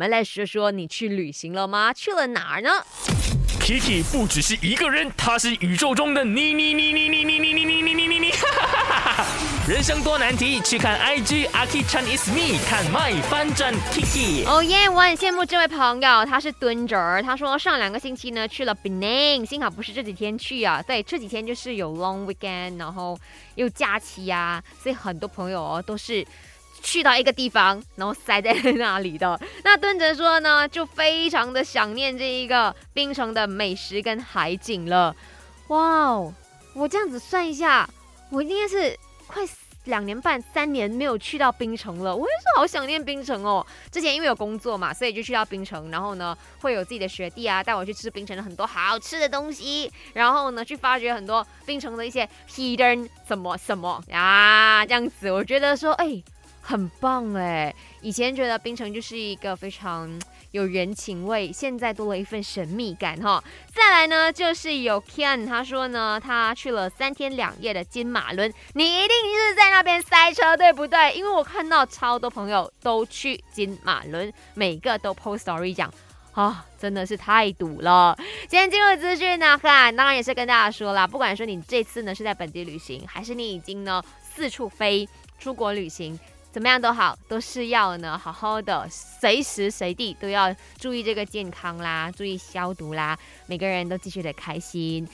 我们来说说你去旅行了吗？去了哪儿呢？Kiki 不只是一个人，他是宇宙中的你你你你你你你你你你你你你，人生多难题，去看 IG Aki Chan is me，看 My 翻转 Kiki。哦耶！我很羡慕这位朋友，他是蹲着。他说上两个星期呢去了 Benin，幸好不是这几天去啊。对，这几天就是有 long weekend，然后又假期啊，所以很多朋友哦都是。去到一个地方，然后塞在那里的。那蹲着说呢，就非常的想念这一个冰城的美食跟海景了。哇哦，我这样子算一下，我应该是快两年半、三年没有去到冰城了。我也是好想念冰城哦。之前因为有工作嘛，所以就去到冰城，然后呢，会有自己的学弟啊带我去吃冰城的很多好吃的东西，然后呢，去发掘很多冰城的一些 hidden 什么什么呀，这样子，我觉得说，哎。很棒哎！以前觉得槟城就是一个非常有人情味，现在多了一份神秘感哈。再来呢，就是有 Ken，他说呢，他去了三天两夜的金马伦，你一定是在那边塞车对不对？因为我看到超多朋友都去金马伦，每个都 post story 讲。啊，真的是太堵了！今天进入资讯呢，看当然也是跟大家说啦，不管说你这次呢是在本地旅行，还是你已经呢四处飞出国旅行。怎么样都好，都是要呢，好好的，随时随地都要注意这个健康啦，注意消毒啦，每个人都继续的开心。